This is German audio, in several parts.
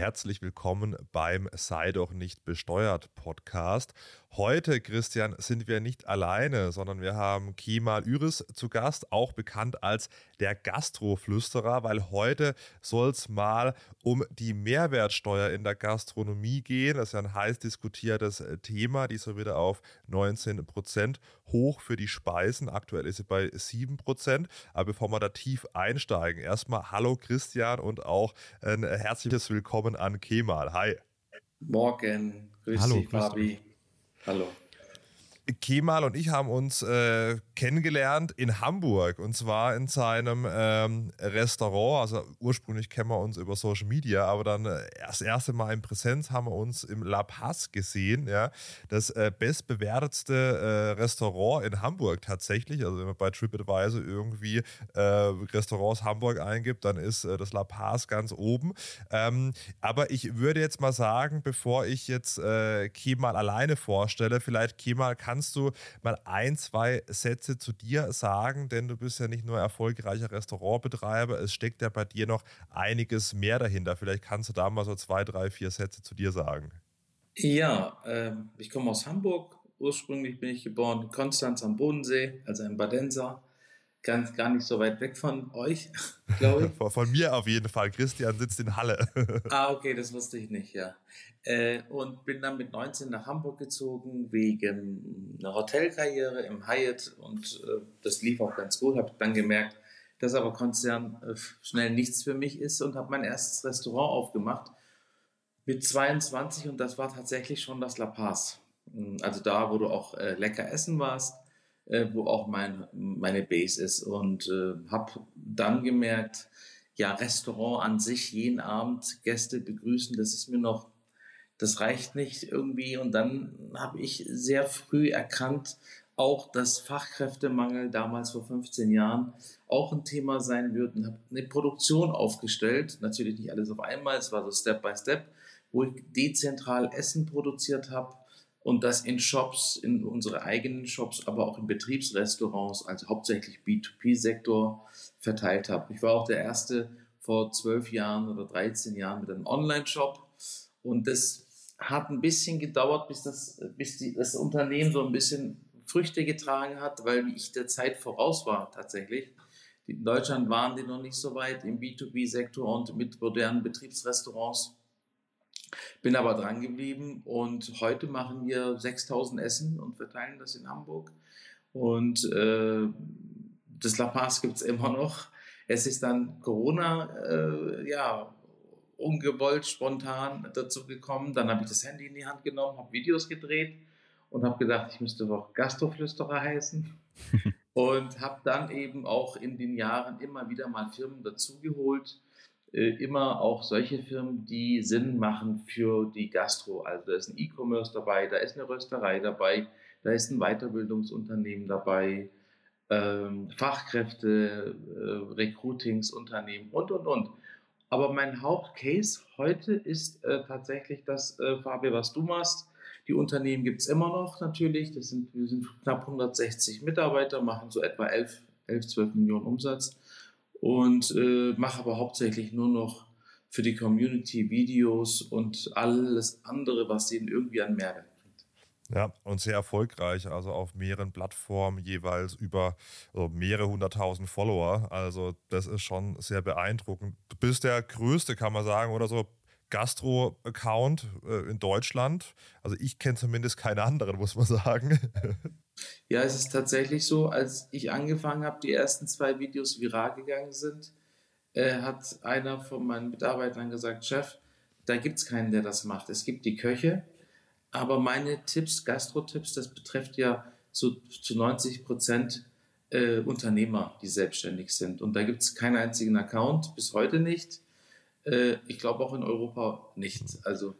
herzlich willkommen beim Sei doch nicht besteuert Podcast. Heute, Christian, sind wir nicht alleine, sondern wir haben Kemal Üris zu Gast, auch bekannt als der Gastroflüsterer, weil heute soll es mal um die Mehrwertsteuer in der Gastronomie gehen. Das ist ja ein heiß diskutiertes Thema, die ist so wieder auf 19 Prozent hoch für die Speisen. Aktuell ist sie bei 7 Prozent. Aber bevor wir da tief einsteigen, erstmal Hallo Christian und auch ein herzliches Willkommen an Kemal. Hi. Morgen. Grüß Hallo, dich, Fabi. Hallo. Kemal und ich haben uns äh, kennengelernt in Hamburg und zwar in seinem ähm, Restaurant. Also ursprünglich kennen wir uns über Social Media, aber dann äh, das erste Mal in Präsenz haben wir uns im La Paz gesehen. Ja, das äh, bestbewertetste äh, Restaurant in Hamburg tatsächlich. Also wenn man bei TripAdvisor irgendwie äh, Restaurants Hamburg eingibt, dann ist äh, das La Paz ganz oben. Ähm, aber ich würde jetzt mal sagen, bevor ich jetzt Kemal alleine vorstelle, vielleicht Kemal kann kannst du mal ein, zwei Sätze zu dir sagen, denn du bist ja nicht nur erfolgreicher Restaurantbetreiber, es steckt ja bei dir noch einiges mehr dahinter. Vielleicht kannst du da mal so zwei, drei, vier Sätze zu dir sagen. Ja, äh, ich komme aus Hamburg. Ursprünglich bin ich geboren in Konstanz am Bodensee, also ein Badenser ganz gar nicht so weit weg von euch, glaube ich. von, von, mir auf jeden Fall. Christian sitzt in Halle. ah, okay, das wusste ich nicht, ja. Äh, und bin dann mit 19 nach Hamburg gezogen wegen einer Hotelkarriere im Hyatt und äh, das lief auch ganz gut. Habe dann gemerkt, dass aber Konzern äh, schnell nichts für mich ist und habe mein erstes Restaurant aufgemacht mit 22 und das war tatsächlich schon das La Paz. Also da, wo du auch äh, lecker essen warst äh, wo auch mein, meine Base ist. Und äh, habe dann gemerkt, ja, Restaurant an sich, jeden Abend Gäste begrüßen, das ist mir noch, das reicht nicht irgendwie. Und dann habe ich sehr früh erkannt, auch dass Fachkräftemangel damals vor 15 Jahren auch ein Thema sein wird und habe eine Produktion aufgestellt. Natürlich nicht alles auf einmal, es war so Step by Step, wo ich dezentral Essen produziert habe und das in Shops, in unsere eigenen Shops, aber auch in Betriebsrestaurants, also hauptsächlich B2B-Sektor verteilt habe. Ich war auch der erste vor zwölf Jahren oder 13 Jahren mit einem Online-Shop und das hat ein bisschen gedauert, bis das, bis die, das Unternehmen so ein bisschen Früchte getragen hat, weil ich der Zeit voraus war tatsächlich. In Deutschland waren die noch nicht so weit im B2B-Sektor und mit modernen Betriebsrestaurants. Bin aber dran geblieben und heute machen wir 6000 Essen und verteilen das in Hamburg. Und äh, das La Paz gibt's immer noch. Es ist dann Corona, äh, ja, ungewollt, spontan dazu gekommen. Dann habe ich das Handy in die Hand genommen, habe Videos gedreht und habe gedacht, ich müsste doch Gastroflüsterer heißen. und habe dann eben auch in den Jahren immer wieder mal Firmen dazugeholt, immer auch solche Firmen, die Sinn machen für die Gastro. Also da ist ein E-Commerce dabei, da ist eine Rösterei dabei, da ist ein Weiterbildungsunternehmen dabei, ähm, Fachkräfte, äh, Recruitingsunternehmen und, und, und. Aber mein Hauptcase heute ist äh, tatsächlich das, äh, Fabio, was du machst. Die Unternehmen gibt's immer noch natürlich. Das sind, wir sind knapp 160 Mitarbeiter, machen so etwa 11, 11 12 Millionen Umsatz und äh, mache aber hauptsächlich nur noch für die Community Videos und alles andere, was ihnen irgendwie an Mehrwert bringt. Ja, und sehr erfolgreich, also auf mehreren Plattformen jeweils über also mehrere hunderttausend Follower. Also das ist schon sehr beeindruckend. Du bist der größte, kann man sagen, oder so Gastro-Account äh, in Deutschland. Also ich kenne zumindest keinen anderen, muss man sagen. Ja, es ist tatsächlich so, als ich angefangen habe, die ersten zwei Videos viral gegangen sind, äh, hat einer von meinen Mitarbeitern gesagt, Chef, da gibt's keinen, der das macht. Es gibt die Köche, aber meine Tipps, Gastro-Tipps, das betrifft ja so zu 90 Prozent äh, Unternehmer, die selbstständig sind. Und da gibt's keinen einzigen Account, bis heute nicht. Äh, ich glaube auch in Europa nicht. Also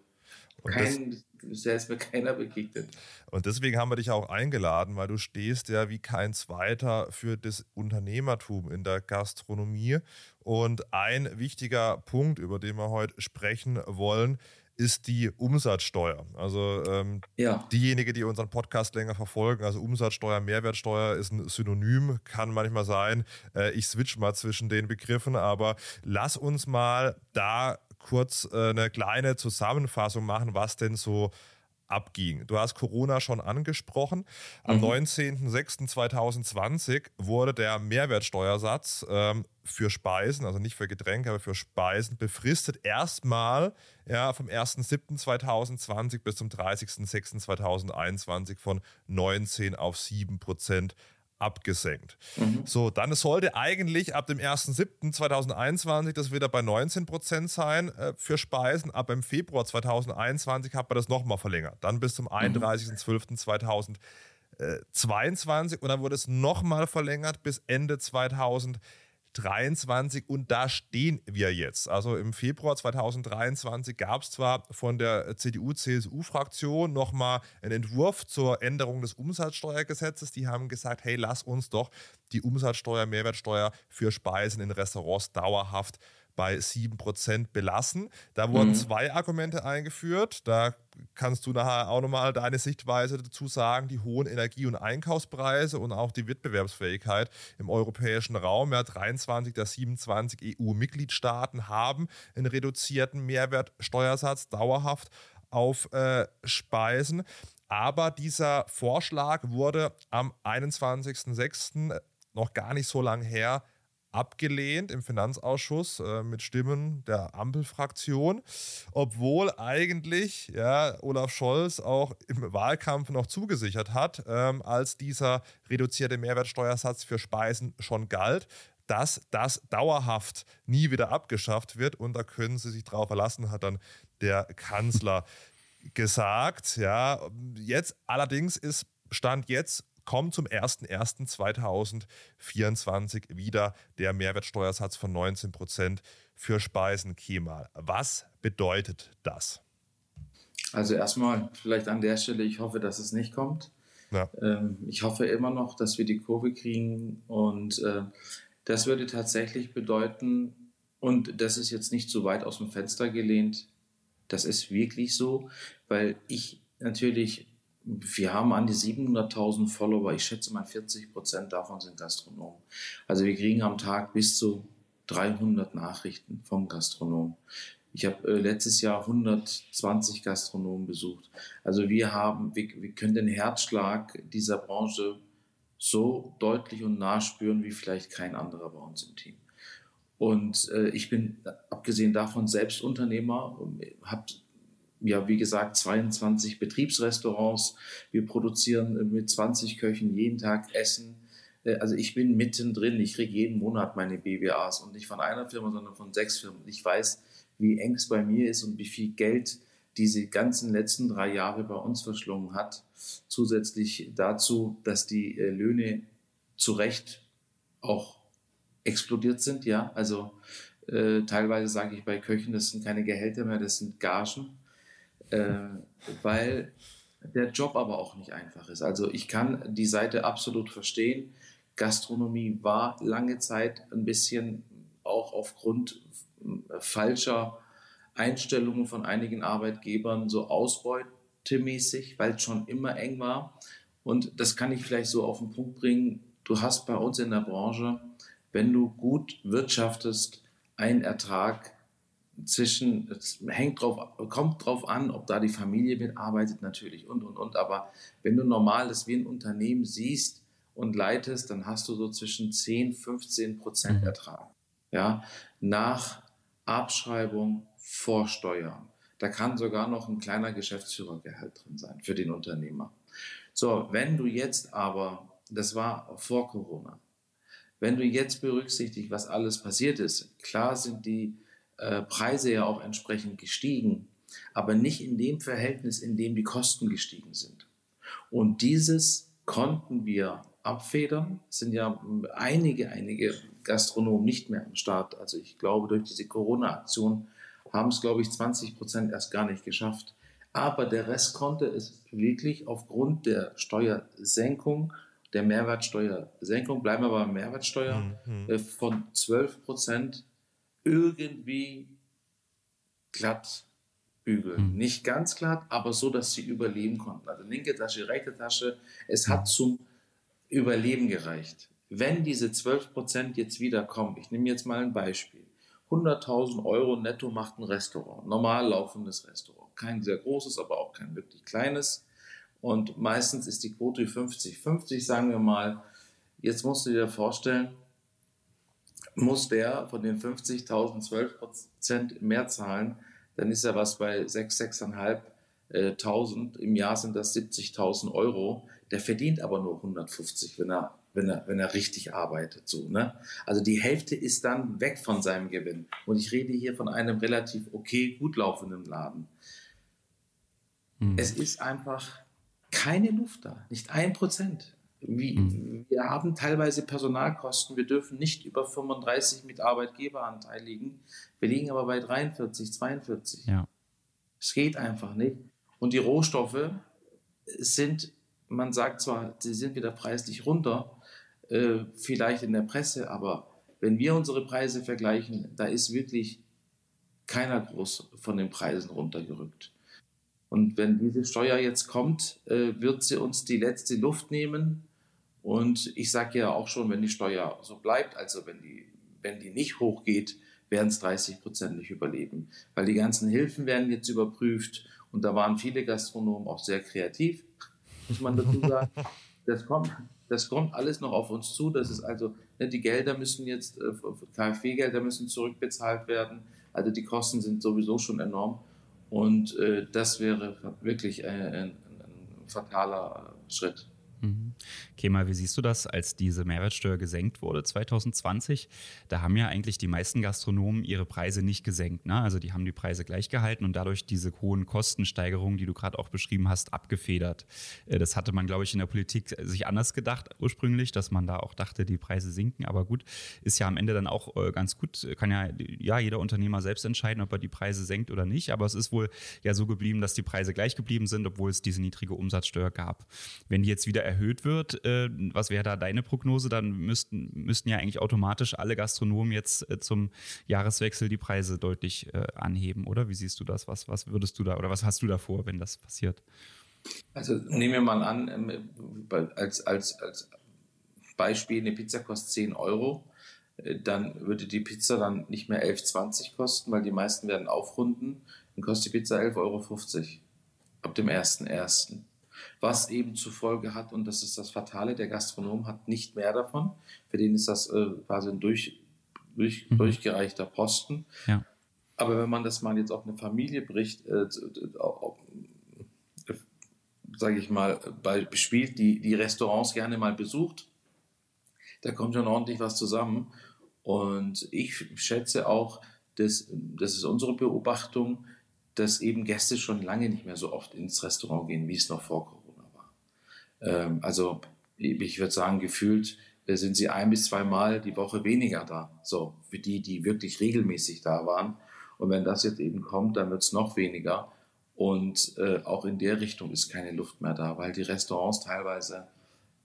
Kein, bisher ist mir keiner begegnet. Und deswegen haben wir dich auch eingeladen, weil du stehst ja wie kein zweiter für das Unternehmertum in der Gastronomie. Und ein wichtiger Punkt, über den wir heute sprechen wollen, ist die Umsatzsteuer. Also ähm, ja. diejenigen, die unseren Podcast länger verfolgen, also Umsatzsteuer, Mehrwertsteuer ist ein Synonym, kann manchmal sein. Äh, ich switch mal zwischen den Begriffen, aber lass uns mal da kurz äh, eine kleine Zusammenfassung machen, was denn so abging. Du hast Corona schon angesprochen. Am mhm. 19.06.2020 wurde der Mehrwertsteuersatz ähm, für Speisen, also nicht für Getränke, aber für Speisen, befristet erstmal ja, vom 1.07.2020 bis zum 30.06.2021 von 19 auf 7 Prozent abgesenkt. Mhm. So, dann sollte eigentlich ab dem 1.7.2021 das wieder bei 19 Prozent sein äh, für Speisen. Ab im Februar 2021 hat man das nochmal verlängert. Dann bis zum 31.12.2022 und dann wurde es nochmal verlängert bis Ende 2022. 2023 und da stehen wir jetzt. Also im Februar 2023 gab es zwar von der CDU-CSU-Fraktion nochmal einen Entwurf zur Änderung des Umsatzsteuergesetzes. Die haben gesagt, hey, lass uns doch die Umsatzsteuer, Mehrwertsteuer für Speisen in Restaurants dauerhaft bei 7% belassen. Da wurden mhm. zwei Argumente eingeführt. Da kannst du nachher auch nochmal deine Sichtweise dazu sagen. Die hohen Energie- und Einkaufspreise und auch die Wettbewerbsfähigkeit im europäischen Raum. Ja, 23 der 27 EU-Mitgliedstaaten haben einen reduzierten Mehrwertsteuersatz dauerhaft auf äh, Speisen. Aber dieser Vorschlag wurde am 21.06. noch gar nicht so lange her abgelehnt im Finanzausschuss äh, mit Stimmen der Ampelfraktion, obwohl eigentlich ja, Olaf Scholz auch im Wahlkampf noch zugesichert hat, ähm, als dieser reduzierte Mehrwertsteuersatz für Speisen schon galt, dass das dauerhaft nie wieder abgeschafft wird und da können Sie sich drauf verlassen, hat dann der Kanzler gesagt. Ja, jetzt allerdings ist Stand jetzt kommt zum 01.01.2024 wieder der Mehrwertsteuersatz von 19 Prozent für Speisen Kemal. Was bedeutet das? Also erstmal vielleicht an der Stelle, ich hoffe, dass es nicht kommt. Ja. Ähm, ich hoffe immer noch, dass wir die Kurve kriegen und äh, das würde tatsächlich bedeuten, und das ist jetzt nicht so weit aus dem Fenster gelehnt, das ist wirklich so, weil ich natürlich wir haben an die 700.000 Follower. Ich schätze mal 40 Prozent davon sind Gastronomen. Also wir kriegen am Tag bis zu 300 Nachrichten vom Gastronomen. Ich habe äh, letztes Jahr 120 Gastronomen besucht. Also wir haben, wir, wir können den Herzschlag dieser Branche so deutlich und nah spüren wie vielleicht kein anderer bei uns im Team. Und äh, ich bin abgesehen davon selbst Unternehmer, habe ja, wie gesagt, 22 Betriebsrestaurants. Wir produzieren mit 20 Köchen jeden Tag Essen. Äh, also ich bin mittendrin. Ich kriege jeden Monat meine BWAs und nicht von einer Firma, sondern von sechs Firmen. Ich weiß, wie eng es bei mir ist und wie viel Geld diese ganzen letzten drei Jahre bei uns verschlungen hat. Zusätzlich dazu, dass die äh, Löhne zu Recht auch explodiert sind. Ja, also äh, teilweise sage ich bei Köchen, das sind keine Gehälter mehr, das sind Gagen äh, weil der Job aber auch nicht einfach ist. Also ich kann die Seite absolut verstehen. Gastronomie war lange Zeit ein bisschen auch aufgrund falscher Einstellungen von einigen Arbeitgebern so ausbeutemäßig, weil es schon immer eng war. Und das kann ich vielleicht so auf den Punkt bringen. Du hast bei uns in der Branche, wenn du gut wirtschaftest, einen Ertrag, zwischen, es hängt drauf, kommt drauf an, ob da die Familie mitarbeitet natürlich und, und, und. Aber wenn du normal das wie ein Unternehmen siehst und leitest, dann hast du so zwischen 10, 15 Prozent mhm. Ertrag. Ja, nach Abschreibung vor Steuern. Da kann sogar noch ein kleiner Geschäftsführergehalt drin sein für den Unternehmer. So, wenn du jetzt aber, das war vor Corona, wenn du jetzt berücksichtigst, was alles passiert ist, klar sind die äh, Preise ja auch entsprechend gestiegen, aber nicht in dem Verhältnis, in dem die Kosten gestiegen sind. Und dieses konnten wir abfedern. Es sind ja einige, einige Gastronomen nicht mehr am Start. Also ich glaube, durch diese Corona-Aktion haben es, glaube ich, 20 Prozent erst gar nicht geschafft. Aber der Rest konnte es wirklich aufgrund der Steuersenkung, der Mehrwertsteuersenkung, bleiben wir bei Mehrwertsteuer, mhm. Äh, von 12 Prozent irgendwie glatt bügeln. Mhm. Nicht ganz glatt, aber so, dass sie überleben konnten. Also linke Tasche, rechte Tasche. Es hat zum Überleben gereicht. Wenn diese 12% jetzt wieder kommen, ich nehme jetzt mal ein Beispiel, 100.000 Euro netto macht ein Restaurant, normal laufendes Restaurant. Kein sehr großes, aber auch kein wirklich kleines. Und meistens ist die Quote 50-50, sagen wir mal. Jetzt musst du dir vorstellen, muss der von den 50.000 12 Prozent mehr zahlen, dann ist er was bei 6, 6.500. Im Jahr sind das 70.000 Euro. Der verdient aber nur 150, wenn er, wenn er, wenn er richtig arbeitet. So, ne? Also die Hälfte ist dann weg von seinem Gewinn. Und ich rede hier von einem relativ okay, gut laufenden Laden. Hm. Es ist einfach keine Luft da, nicht ein Prozent. Wie, mhm. Wir haben teilweise Personalkosten. Wir dürfen nicht über 35 mit Arbeitgeberanteil liegen. Wir liegen aber bei 43, 42. Ja. Es geht einfach nicht. Und die Rohstoffe sind, man sagt zwar, sie sind wieder preislich runter, äh, vielleicht in der Presse, aber wenn wir unsere Preise vergleichen, da ist wirklich keiner groß von den Preisen runtergerückt. Und wenn diese Steuer jetzt kommt, äh, wird sie uns die letzte Luft nehmen. Und ich sage ja auch schon, wenn die Steuer so bleibt, also wenn die, wenn die nicht hochgeht, werden es 30 Prozent nicht überleben. Weil die ganzen Hilfen werden jetzt überprüft und da waren viele Gastronomen auch sehr kreativ, muss man dazu sagen. Das kommt, das kommt alles noch auf uns zu. Das ist also, ne, die Gelder müssen jetzt, äh, KfW-Gelder müssen zurückbezahlt werden. Also die Kosten sind sowieso schon enorm. Und äh, das wäre wirklich ein, ein, ein fataler Schritt. Mhm. Kemal, wie siehst du das, als diese Mehrwertsteuer gesenkt wurde 2020? Da haben ja eigentlich die meisten Gastronomen ihre Preise nicht gesenkt. Ne? Also die haben die Preise gleich gehalten und dadurch diese hohen Kostensteigerungen, die du gerade auch beschrieben hast, abgefedert. Äh, das hatte man, glaube ich, in der Politik sich anders gedacht ursprünglich, dass man da auch dachte, die Preise sinken. Aber gut, ist ja am Ende dann auch äh, ganz gut. Kann ja, ja jeder Unternehmer selbst entscheiden, ob er die Preise senkt oder nicht. Aber es ist wohl ja so geblieben, dass die Preise gleich geblieben sind, obwohl es diese niedrige Umsatzsteuer gab. Wenn die jetzt wieder erhöht wird, äh, was wäre da deine Prognose? Dann müssten, müssten ja eigentlich automatisch alle Gastronomen jetzt äh, zum Jahreswechsel die Preise deutlich äh, anheben, oder? Wie siehst du das? Was, was würdest du da oder was hast du da vor, wenn das passiert? Also nehmen wir mal an, ähm, als, als, als Beispiel, eine Pizza kostet 10 Euro äh, dann würde die Pizza dann nicht mehr 11,20 kosten, weil die meisten werden aufrunden. Dann kostet die Pizza 11,50 Euro ab dem 1.1 was eben zur Folge hat, und das ist das Fatale, der Gastronom hat nicht mehr davon. Für den ist das äh, quasi ein durch, durch, mhm. durchgereichter Posten. Ja. Aber wenn man das mal jetzt auf eine Familie bricht, äh, äh, sage ich mal, bei, bespielt, die die Restaurants gerne mal besucht, da kommt schon ordentlich was zusammen. Und ich schätze auch, dass, das ist unsere Beobachtung, dass eben Gäste schon lange nicht mehr so oft ins Restaurant gehen, wie es noch vor Corona war. Ähm, also ich würde sagen, gefühlt äh, sind sie ein bis zweimal die Woche weniger da. So, für die, die wirklich regelmäßig da waren. Und wenn das jetzt eben kommt, dann wird es noch weniger. Und äh, auch in der Richtung ist keine Luft mehr da, weil die Restaurants teilweise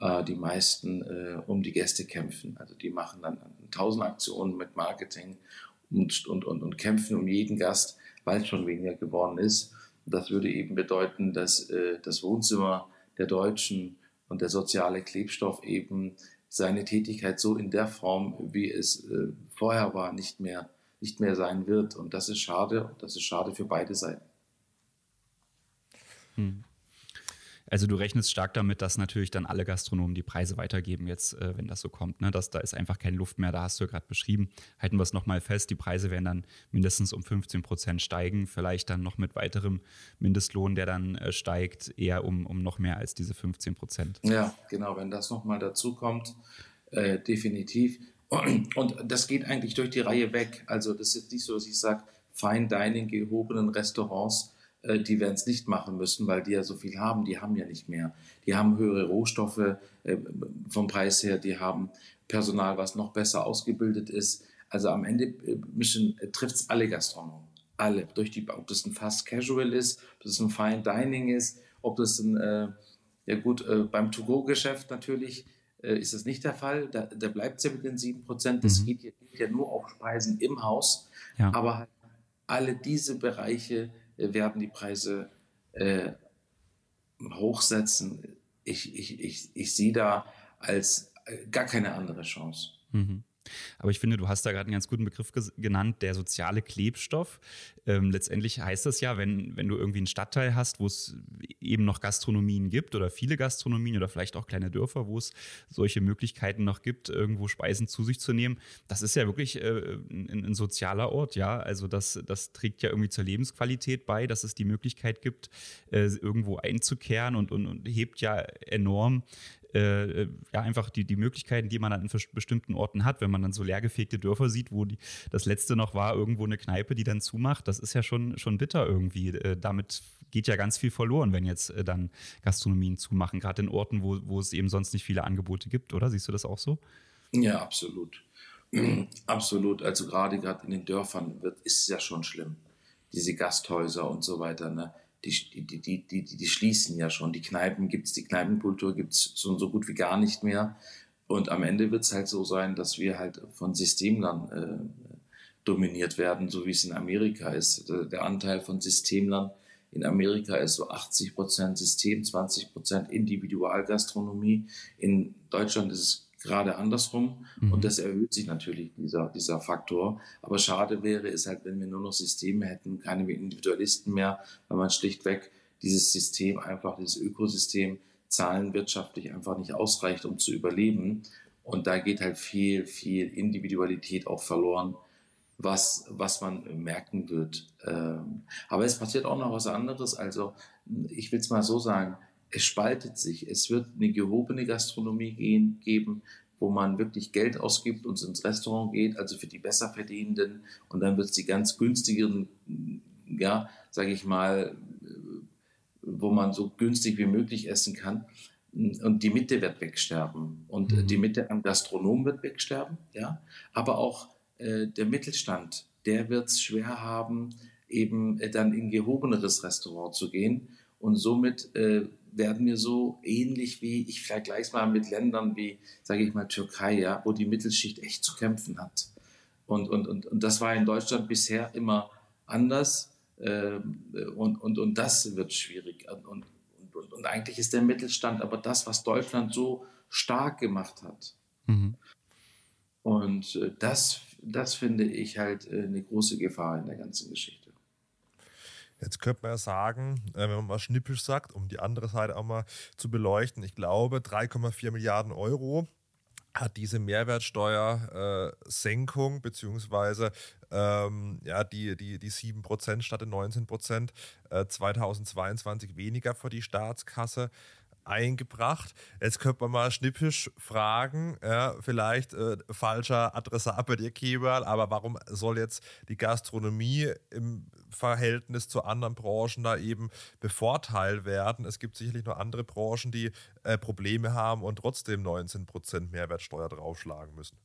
äh, die meisten äh, um die Gäste kämpfen. Also die machen dann tausend Aktionen mit Marketing und, und, und, und kämpfen um jeden Gast weil es schon weniger geworden ist. Das würde eben bedeuten, dass äh, das Wohnzimmer der Deutschen und der soziale Klebstoff eben seine Tätigkeit so in der Form, wie es äh, vorher war, nicht mehr, nicht mehr sein wird. Und das ist schade. Das ist schade für beide Seiten. Hm. Also du rechnest stark damit, dass natürlich dann alle Gastronomen die Preise weitergeben, jetzt, äh, wenn das so kommt. Ne? Dass da ist einfach keine Luft mehr, da hast du ja gerade beschrieben. Halten wir es nochmal fest, die Preise werden dann mindestens um 15 Prozent steigen, vielleicht dann noch mit weiterem Mindestlohn, der dann äh, steigt, eher um, um noch mehr als diese 15 Prozent. Ja, genau, wenn das nochmal dazu kommt, äh, definitiv. Und, das geht eigentlich durch die Reihe weg. Also das ist nicht so, dass ich sage, Fine Dining, gehobenen Restaurants äh, die werden es nicht machen müssen, weil die ja so viel haben. Die haben ja nicht mehr. Die haben höhere Rohstoffe äh, vom Preis her, die haben Personal, was noch besser ausgebildet ist. Also am Ende äh, trifft es alle Gastronomen. Alle. Durch die, ob das ein Fast Casual ist, ob das ein Fine Dining ist, ob das ein, äh, ja gut, äh, beim To-Go-Geschäft natürlich ist das nicht der Fall. Da, da bleibt es ja mit den 7%. Das mhm. geht, geht, ja nur auf Speisen im Haus. Ja. Aber halt alle diese Bereiche werden die Preise äh, hochsetzen. Ich, ich, ich, ich sehe da als äh, gar keine andere Chance. Mhm. Aber ich finde, du hast da gerade einen ganz guten Begriff genannt, der soziale Klebstoff. Ähm, letztendlich heißt das ja, wenn, wenn du irgendwie einen Stadtteil hast, wo es eben noch Gastronomien gibt oder viele Gastronomien oder vielleicht auch kleine Dörfer, wo es solche Möglichkeiten noch gibt, irgendwo Speisen zu sich zu nehmen, das ist ja wirklich äh, ein, ein, sozialer Ort, ja. Also das, das trägt ja irgendwie zur Lebensqualität bei, dass es die Möglichkeit gibt, äh, irgendwo einzukehren und, und, und hebt ja enorm äh, ja einfach die, die Möglichkeiten, die man dann in bestimmten Orten hat, wenn man dann so leergefegte Dörfer sieht, wo die, das letzte noch war, irgendwo eine Kneipe, die dann zumacht, das ist ja schon, schon bitter irgendwie. Äh, damit geht ja ganz viel verloren, wenn jetzt äh, dann Gastronomien zumachen, gerade in Orten, wo, wo es eben sonst nicht viele Angebote gibt, oder? Siehst du das auch so? Ja, absolut. absolut. Also gerade gerade in den Dörfern wird, ist es ja schon schlimm. Diese Gasthäuser und so weiter. Ne? Die, die, die, die, die schließen ja schon. Die Kneipen gibt's, die Kneipenkultur gibt's so, so gut wie gar nicht mehr. Und am Ende wird's halt so sein, dass wir halt von Systemlern äh, dominiert werden, so wie es in Amerika ist. Der Anteil von Systemlern in Amerika ist so 80 Prozent System, 20 Prozent Individualgastronomie. In Deutschland ist es gerade andersrum. Mhm. Und das erhöht sich natürlich, dieser, dieser Faktor. Aber schade wäre es halt, wenn wir nur noch Systeme hätten, keine Individualisten mehr, weil man schlichtweg dieses System einfach, dieses Ökosystem zahlenwirtschaftlich einfach nicht ausreicht, um zu überleben. Und da geht halt viel, viel Individualität auch verloren, was, was man merken wird. Ähm, aber es passiert auch noch was anderes. Also ich will es mal so sagen, es spaltet sich. Es wird eine gehobene Gastronomie gehen, geben, wo man wirklich Geld ausgibt und ins Restaurant geht, also für die Besserverdienenden. Und dann wird es die ganz günstigeren, ja, sage ich mal, wo man so günstig wie möglich essen kann. Und die Mitte wird wegsterben. Und mhm. die Mitte am Gastronom wird wegsterben, ja. Aber auch äh, der Mittelstand, der wird es schwer haben, eben äh, dann in gehobeneres Restaurant zu gehen. Und somit äh, werden wir so ähnlich wie, ich vergleiche es mal mit Ländern wie, sage ich mal, Türkei, ja, wo die Mittelschicht echt zu kämpfen hat. Und, und, und, und das war in Deutschland bisher immer anders. Äh, und, und, und das wird schwierig. Und, und, und, und eigentlich ist der Mittelstand aber das, was Deutschland so stark gemacht hat. Mhm. Und äh, das, das finde ich halt äh, eine große Gefahr in der ganzen Geschichte. Jetzt könnte man ja sagen, äh, wenn man mal schnippisch sagt, um die andere Seite auch mal zu beleuchten, ich glaube 3,4 Milliarden Euro hat diese Mehrwertsteuersenkung äh, beziehungsweise ähm, ja, die, die, die 7% statt den 19% äh, 2022 weniger für die Staatskasse eingebracht. Jetzt könnte man mal schnippisch fragen, ja, vielleicht äh, falscher Adressat bei dir, Kemal, aber warum soll jetzt die Gastronomie im Verhältnis zu anderen Branchen da eben bevorteilt werden? Es gibt sicherlich noch andere Branchen, die äh, Probleme haben und trotzdem 19% Mehrwertsteuer draufschlagen müssen.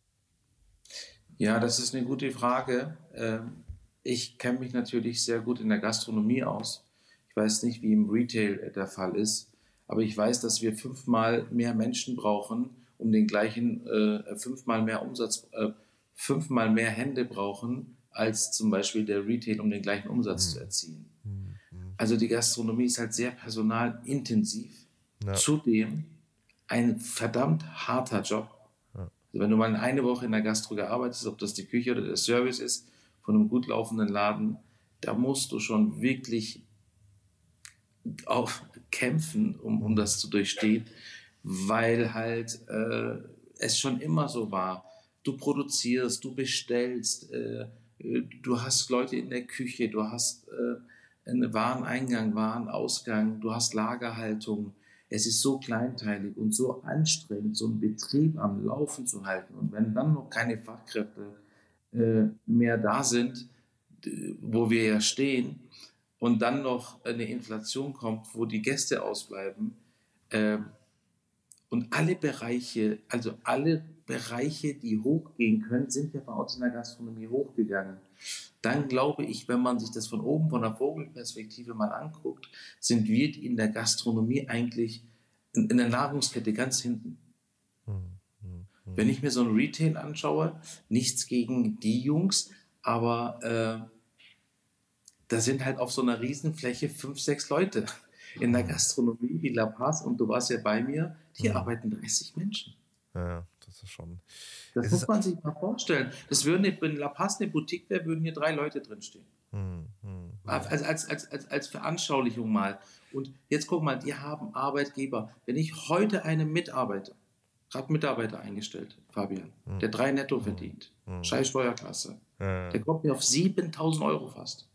Ja, das ist eine gute Frage. Ähm, ich kenne mich natürlich sehr gut in der Gastronomie aus. Ich weiß nicht, wie im Retail der Fall ist. Aber ich weiß, dass wir fünfmal mehr Menschen brauchen, um den gleichen, äh, fünfmal mehr Umsatz, äh, fünfmal mehr Hände brauchen, als zum Beispiel der Retail, um den gleichen Umsatz mhm. zu erzielen. Mhm. Also die Gastronomie ist halt sehr personalintensiv. Ja. Zudem ein verdammt harter Job. Ja. Also wenn du mal eine Woche in der Gastro gearbeitet hast, ob das die Küche oder der Service ist, von einem gut laufenden Laden, da musst du schon wirklich auch kämpfen, um, um das zu durchstehen, weil halt äh, es schon immer so war. Du produzierst, du bestellst, äh, du hast Leute in der Küche, du hast äh, einen Wareneingang, Warenausgang, du hast Lagerhaltung. Es ist so kleinteilig und so anstrengend, so einen Betrieb am Laufen zu halten. Und wenn dann noch keine Fachkräfte äh, mehr da sind, wo wir ja stehen, und dann noch eine Inflation kommt, wo die Gäste ausbleiben äh, und alle Bereiche, also alle Bereiche, die hochgehen können, sind ja bei uns in der Gastronomie hochgegangen. Dann glaube ich, wenn man sich das von oben, von der Vogelperspektive mal anguckt, sind wir in der Gastronomie eigentlich in, in der Nahrungskette ganz hinten. Hm, hm, hm. Wenn ich mir so ein Retail anschaue, nichts gegen die Jungs, aber äh, da sind halt auf so einer Riesenfläche fünf, sechs Leute. In der Gastronomie wie La Paz, und du warst ja bei mir, hier mhm. arbeiten 30 Menschen. Ja, das ist schon. Das muss man sich mal vorstellen. Das würden, wenn La Paz eine Boutique wäre, würden hier drei Leute drinstehen. Hm, hm, hm. Als, als, als, als, als Veranschaulichung mal. Und jetzt guck mal, die haben Arbeitgeber. Wenn ich heute einen Mitarbeiter, gerade Mitarbeiter eingestellt, Fabian, hm. der drei netto hm. verdient, scheiß Steuerklasse, der kommt mir auf 7000 Euro fast.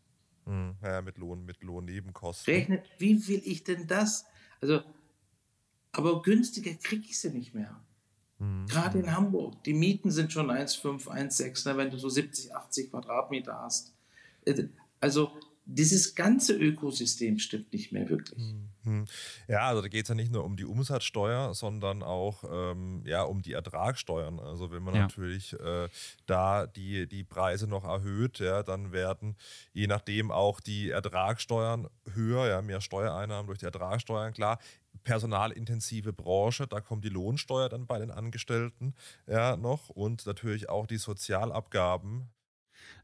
Ja, mit Lohn, mit Lohnnebenkosten. Rechnet, wie will ich denn das? Also, aber günstiger kriege ich sie nicht mehr. Mhm. Gerade in Hamburg. Die Mieten sind schon 1,5, 1,6, ne, wenn du so 70, 80 Quadratmeter hast. Also dieses ganze Ökosystem stimmt nicht mehr wirklich. Mhm. Ja, also da geht es ja nicht nur um die Umsatzsteuer, sondern auch ähm, ja, um die Ertragssteuern. Also wenn man ja. natürlich äh, da die, die Preise noch erhöht, ja, dann werden je nachdem auch die Ertragssteuern höher, ja, mehr Steuereinnahmen durch die Ertragssteuern, klar personalintensive Branche, da kommt die Lohnsteuer dann bei den Angestellten ja noch und natürlich auch die Sozialabgaben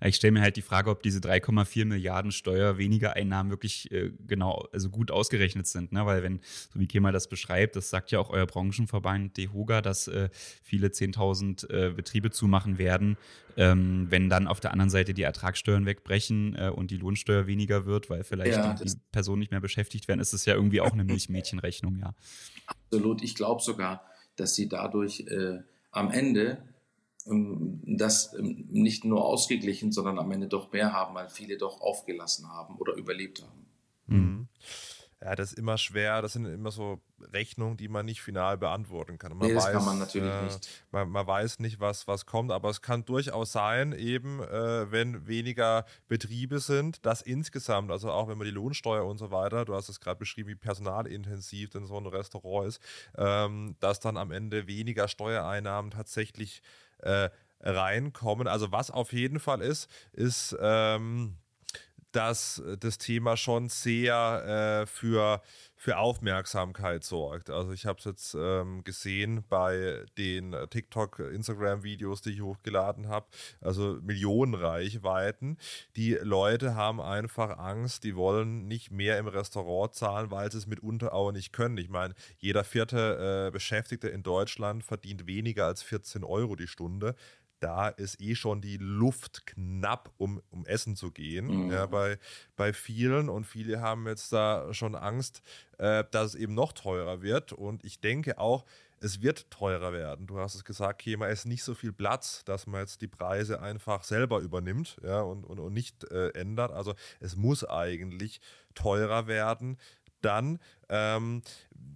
ich stelle mir halt die Frage, ob diese 3,4 Milliarden Steuer weniger Einnahmen wirklich äh, genau, also gut ausgerechnet sind. Ne? Weil wenn, so wie Kemal das beschreibt, das sagt ja auch euer Branchenverband DEHOGA, dass äh, viele 10.000 äh, Betriebe zumachen werden, ähm, wenn dann auf der anderen Seite die Ertragssteuern wegbrechen äh, und die Lohnsteuer weniger wird, weil vielleicht ja, die, Personen nicht mehr beschäftigt werden, ist es ja irgendwie auch eine Milchmädchenrechnung, ja. Absolut. Ich glaube sogar, dass sie dadurch äh, am Ende das ähm, nicht nur ausgeglichen, sondern am Ende doch mehr haben, weil viele doch aufgelassen haben oder überlebt haben. Mhm. Ja, das ist immer schwer. Das sind immer so Rechnungen, die man nicht final beantworten kann. Man nee, das weiß, kann man natürlich äh, nicht. Man, man, weiß nicht, was, was kommt, aber es kann durchaus sein, eben äh, wenn weniger Betriebe sind, dass insgesamt, also auch wenn man die Lohnsteuer und so weiter, du hast es gerade beschrieben, wie personalintensiv denn so ein Restaurant ist, ähm, dass dann am Ende weniger Steuereinnahmen tatsächlich äh, reinkommen. Also was auf jeden Fall ist, ist, ähm, dass das Thema schon sehr äh, für, für Aufmerksamkeit sorgt. Also ich habe es jetzt ähm, gesehen bei den TikTok, Instagram-Videos, die ich hochgeladen habe, also Millionen Reichweiten. Die Leute haben einfach Angst, die wollen nicht mehr im Restaurant zahlen, weil sie es mitunter auch nicht können. Ich meine, jeder vierte äh, Beschäftigte in Deutschland verdient weniger als 14 Euro die Stunde da ist eh schon die Luft knapp, um, um essen zu gehen. Mhm. Ja, bei, bei vielen und viele haben jetzt da schon Angst, äh, dass es eben noch teurer wird. Und ich denke auch, es wird teurer werden. Du hast es gesagt, Kema ist nicht so viel Platz, dass man jetzt die Preise einfach selber übernimmt ja, und, und, und nicht äh, ändert. Also es muss eigentlich teurer werden. Dann ähm,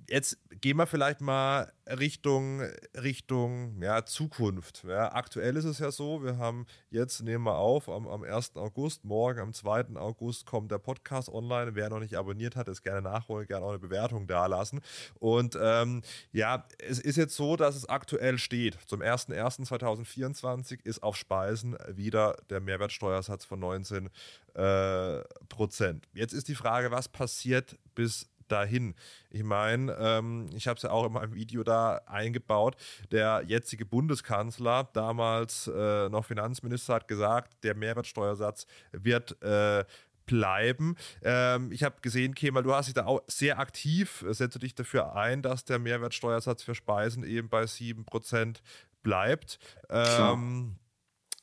jetzt gehen wir vielleicht mal Richtung, Richtung ja, Zukunft. Ja, aktuell ist es ja so, wir haben jetzt, nehmen wir auf, am, am 1. August, morgen am 2. August kommt der Podcast online. Wer noch nicht abonniert hat, ist gerne nachholen, gerne auch eine Bewertung dalassen. Und ähm, ja, es ist jetzt so, dass es aktuell steht. Zum 01.01.2024 ist auf Speisen wieder der Mehrwertsteuersatz von 19 äh, Prozent. Jetzt ist die Frage, was passiert bis dahin. Ich meine, ähm, ich habe es ja auch in meinem Video da eingebaut. Der jetzige Bundeskanzler, damals äh, noch Finanzminister, hat gesagt, der Mehrwertsteuersatz wird äh, bleiben. Ähm, ich habe gesehen, Kemal, du hast dich da auch sehr aktiv, setze dich dafür ein, dass der Mehrwertsteuersatz für Speisen eben bei 7% bleibt. Ähm,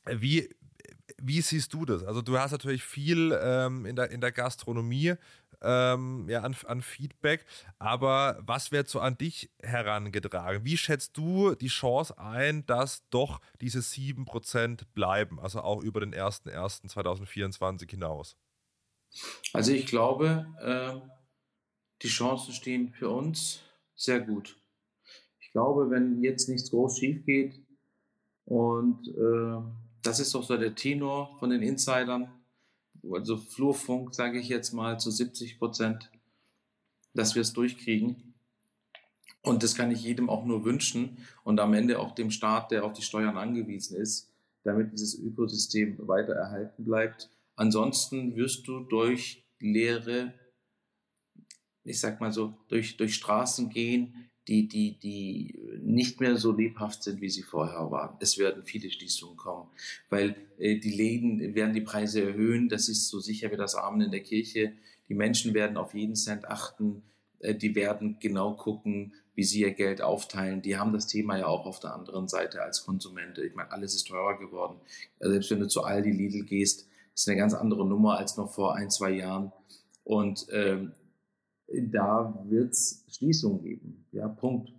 wie, wie siehst du das? Also du hast natürlich viel ähm, in, der, in der Gastronomie ähm, ja, an, an Feedback. Aber was wird so an dich herangetragen? Wie schätzt du die Chance ein, dass doch diese 7% bleiben, also auch über den 01.01.2024 hinaus? Also ich glaube, äh, die Chancen stehen für uns sehr gut. Ich glaube, wenn jetzt nichts groß schief geht und äh, das ist doch so der Tenor von den Insidern, also Flurfunk, sage ich jetzt mal, zu 70 Prozent, dass wir es durchkriegen. Und das kann ich jedem auch nur wünschen und am Ende auch dem Staat, der auf die Steuern angewiesen ist, damit dieses Ökosystem weiter erhalten bleibt. Ansonsten wirst du durch leere, ich sag mal so, durch, durch Straßen gehen, die, die, die nicht mehr so lebhaft sind, wie sie vorher waren. Es werden viele Schließungen kommen, weil äh, die Läden werden die Preise erhöhen. Das ist so sicher wie das Amen in der Kirche. Die Menschen werden auf jeden Cent achten. äh, die werden genau gucken, wie sie ihr Geld aufteilen. Die haben das Thema ja auch auf der anderen Seite als Konsumente. Ich meine, alles ist teurer geworden. Also selbst wenn du zu Aldi, Lidl gehst, ist eine ganz andere Nummer als noch vor ein, zwei Jahren. Und ähm, da wird es Schließungen geben. Ja, Punkt.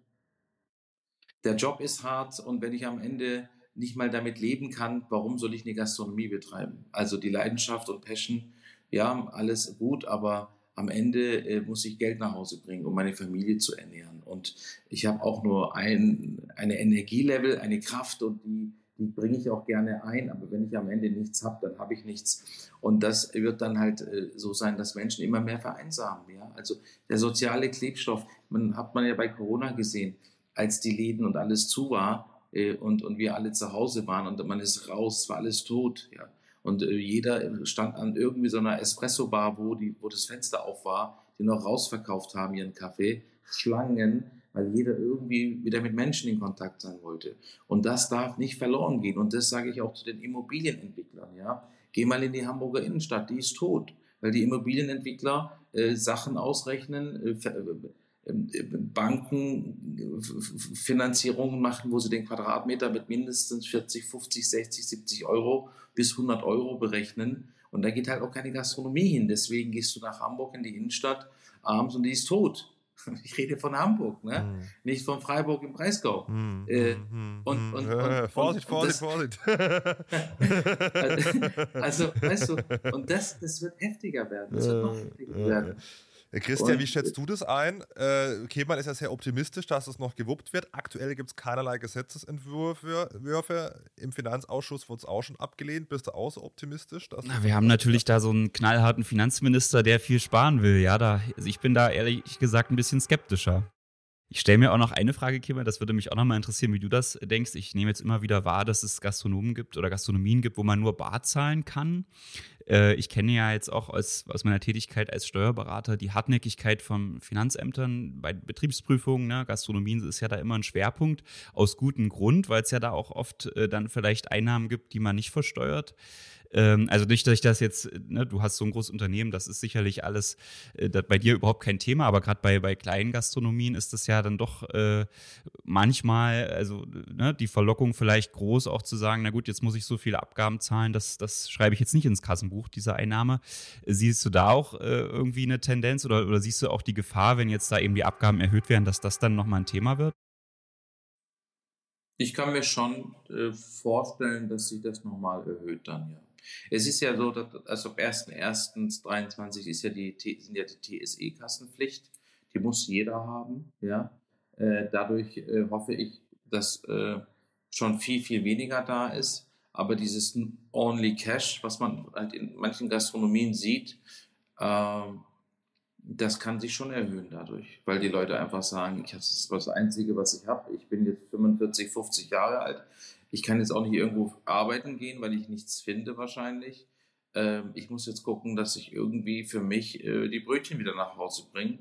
Der Job ist hart und wenn ich am Ende nicht mal damit leben kann, warum soll ich eine Gastronomie betreiben? Also die Leidenschaft und Passion, ja, alles gut, aber am Ende äh, muss ich Geld nach Hause bringen, um meine Familie zu ernähren. Und ich habe auch nur ein eine Energielevel, eine Kraft und die, die bringe ich auch gerne ein. Aber wenn ich am Ende nichts habe, dann habe ich nichts. Und das wird dann halt äh, so sein, dass Menschen immer mehr vereinsamen. Ja? Also der soziale Klebstoff, man hat man ja bei Corona gesehen, als die Läden und alles zu war äh, und, und wir alle zu Hause waren und man ist raus, war alles tot. Ja? Und äh, jeder stand an irgendwie so einer Espresso-Bar, wo, wo das Fenster auf war, die noch rausverkauft haben ihren Kaffee. Schlangen, weil jeder irgendwie wieder mit Menschen in Kontakt sein wollte. Und das darf nicht verloren gehen. Und das sage ich auch zu den Immobilienentwicklern. Ja? Geh mal in die Hamburger Innenstadt, die ist tot, weil die Immobilienentwickler äh, Sachen ausrechnen, äh, ähm, Banken Finanzierungen machen, wo sie den Quadratmeter mit mindestens 40, 50, 60, 70 Euro bis 100 Euro berechnen. Und da geht halt auch keine Gastronomie hin. Deswegen gehst du nach Hamburg in die Innenstadt abends und die ist tot. Ich rede von Hamburg, ne? Mm. nicht von Freiburg im Breisgau. Mm, äh, mm, und, und, und, Vorsicht, Vorsicht, Vorsicht. also, weißt du, und das, das wird heftiger werden. Das wird noch heftiger werden. Äh, Christian, wie schätzt du das ein? Äh, Kemal ist ja sehr optimistisch, dass es noch gewuppt wird. Aktuell gibt es keinerlei Gesetzesentwürfe. Im Finanzausschuss wurde es auch schon abgelehnt. Bist du auch so optimistisch? Na, wir haben natürlich da so einen knallharten Finanzminister, der viel sparen will. Ja, da, also ich bin da ehrlich gesagt ein bisschen skeptischer. Ich stelle mir auch noch eine Frage, Kimmer, das würde mich auch noch mal interessieren, wie du das denkst. Ich nehme jetzt immer wieder wahr, dass es Gastronomen gibt oder Gastronomien gibt, wo man nur bar zahlen kann. Äh, ich kenne ja jetzt auch aus, aus meiner Tätigkeit als Steuerberater die Hartnäckigkeit von Finanzämtern bei Betriebsprüfungen. Ne? Gastronomien ist ja da immer ein Schwerpunkt, aus gutem Grund, weil es ja da auch oft äh, dann vielleicht Einnahmen gibt, die man nicht versteuert. Ähm, also dass ich das jetzt, ne, du hast so ein großes Unternehmen, das ist sicherlich alles äh, bei dir überhaupt kein Thema, aber gerade bei, bei kleinen Gastronomien ist das ja dann doch äh, manchmal, also ne, die Verlockung vielleicht groß, auch zu sagen, na gut, jetzt muss ich so viele Abgaben zahlen, das, das schreibe ich jetzt nicht ins Kassenbuch, diese Einnahme. Siehst du da auch äh, irgendwie eine Tendenz oder, oder siehst du auch die Gefahr, wenn jetzt da eben die Abgaben erhöht werden, dass das dann nochmal ein Thema wird? Ich kann mir schon äh, vorstellen, dass sich das nochmal erhöht dann, ja. Es ist ja so, dass also ab 1.1.23 ist ja die, sind ja die TSE-Kassenpflicht. Die muss jeder haben. Ja? Äh, dadurch äh, hoffe ich, dass äh, schon viel, viel weniger da ist. Aber dieses Only Cash, was man halt in manchen Gastronomien sieht, ähm, das kann sich schon erhöhen dadurch, weil die Leute einfach sagen, ich, das ist das Einzige, was ich habe. Ich bin jetzt 45, 50 Jahre alt. Ich kann jetzt auch nicht irgendwo arbeiten gehen, weil ich nichts finde wahrscheinlich. Ähm, ich muss jetzt gucken, dass ich irgendwie für mich äh, die Brötchen wieder nach Hause bringe.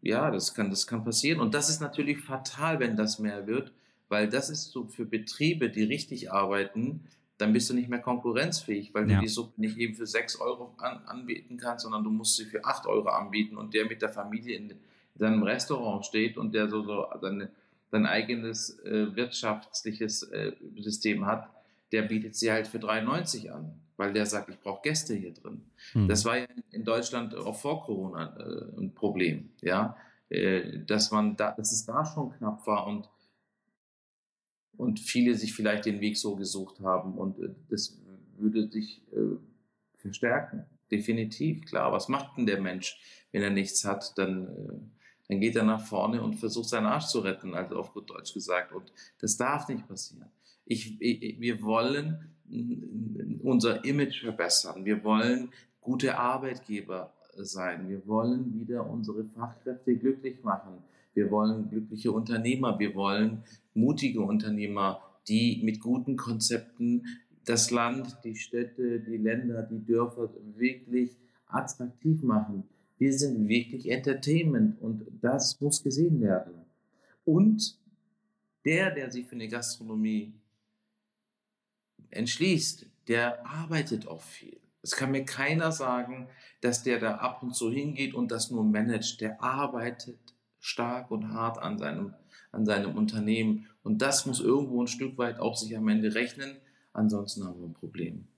Ja, das kann, das kann passieren. Und das ist natürlich fatal, wenn das mehr wird, weil das ist so für Betriebe, die richtig arbeiten, dann bist du nicht mehr konkurrenzfähig, weil ja. du die Suppe nicht eben für 6 Euro an, anbieten kannst, sondern du musst sie für 8 Euro anbieten und der mit der Familie in, in seinem Restaurant steht und der so, so seine sein eigenes äh, wirtschaftliches äh, System hat, der bietet sie halt für 93 an, weil der sagt, ich brauche Gäste hier drin. Mhm. Das war in Deutschland auch vor Corona äh, ein Problem, ja, äh, dass man da, dass es da schon knapp war und und viele sich vielleicht den Weg so gesucht haben und äh, das würde sich äh, verstärken. Definitiv, klar. Was macht denn der Mensch, wenn er nichts hat? Dann dann geht er nach vorne und versucht seinen Arsch zu retten, also auf gut Deutsch gesagt. Und das darf nicht passieren. Ich, ich, wir wollen unser Image verbessern. Wir wollen gute Arbeitgeber sein. Wir wollen wieder unsere Fachkräfte glücklich machen. Wir wollen glückliche Unternehmer. Wir wollen mutige Unternehmer, die mit guten Konzepten das Land, die Städte, die Länder, die Dörfer wirklich attraktiv machen. Wir sind wirklich Entertainment und das muss gesehen werden. Und der, der sich für eine Gastronomie entschließt, der arbeitet auch viel. Es kann mir keiner sagen, dass der da ab und zu hingeht und das nur managt. Der arbeitet stark und hart an seinem, an seinem Unternehmen. Und das muss irgendwo ein Stück weit auch sich am Ende rechnen. Ansonsten haben wir ein Problem.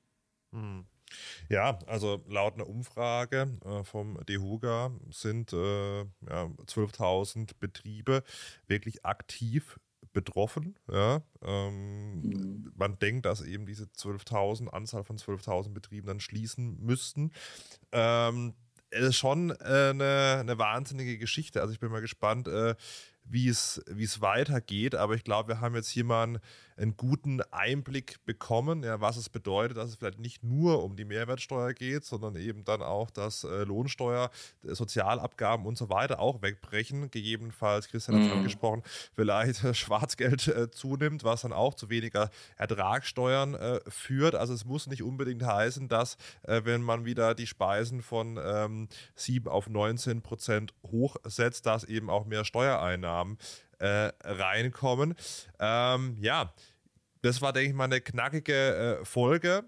Hm. Ja, also laut einer Umfrage äh, vom DEHUGA sind äh, ja, 12.000 Betriebe wirklich aktiv betroffen. Ja? Ähm, mhm. Man denkt, dass eben diese 12.000, Anzahl von 12.000 Betrieben dann schließen müssten. Ähm, es ist schon äh, eine, eine, wahnsinnige Geschichte. Also ich bin mal gespannt, äh, wie es, wie es weitergeht. Aber ich glaube, wir haben jetzt hier mal einen, einen, guten Einblick bekommen, ja, was es bedeutet, dass es vielleicht nicht nur um die Mehrwertsteuer geht, sondern eben dann auch, dass äh, Lohnsteuer, äh, Sozialabgaben und so weiter auch wegbrechen. Gegebenenfalls, Christian hat es mhm. angesprochen, vielleicht äh, Schwarzgeld äh, zunimmt, was dann auch zu weniger Ertragssteuern äh, führt. Also es muss nicht unbedingt heißen, dass äh, wenn man wieder die Speisen von ähm, 7 auf 19 Prozent hochsetzt, dass eben auch mehr Steuereinnahmen äh, reinkommen. Ähm, ja, das war, denke ich mal, eine knackige äh, Folge.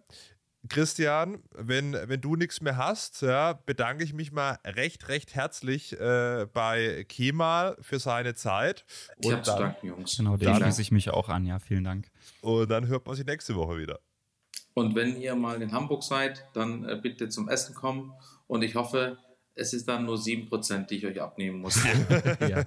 Christian, wenn, wenn du nichts mehr hast, ja, bedanke ich mich mal recht, recht herzlich äh, bei Kemal für seine Zeit. Ich habe zu danken, Jungs. Genau, dem schließe ich mich auch an, ja, vielen Dank. Und dann hört man sich nächste Woche wieder. Und wenn ihr mal in Hamburg seid, dann äh, bitte zum Essen kommen. Und ich hoffe, es ist dann nur 7%, die ich euch abnehmen muss. ja.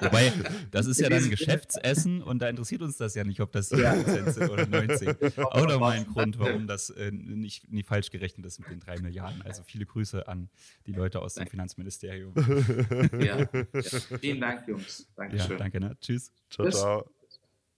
Wobei, das ist ja dann Geschäftsessen und da interessiert uns das ja nicht, ob das 7% sind oder 90. Auch nochmal ein Grund, warum das äh, nicht, nicht falsch gerechnet ist mit den 3 Milliarden. Also viele Grüße an die Leute aus dem Finanzministerium. ja. ja. Vielen Dank, Jungs. Dankeschön. Ja, danke, ne? Tschüss. Ciao, ciao.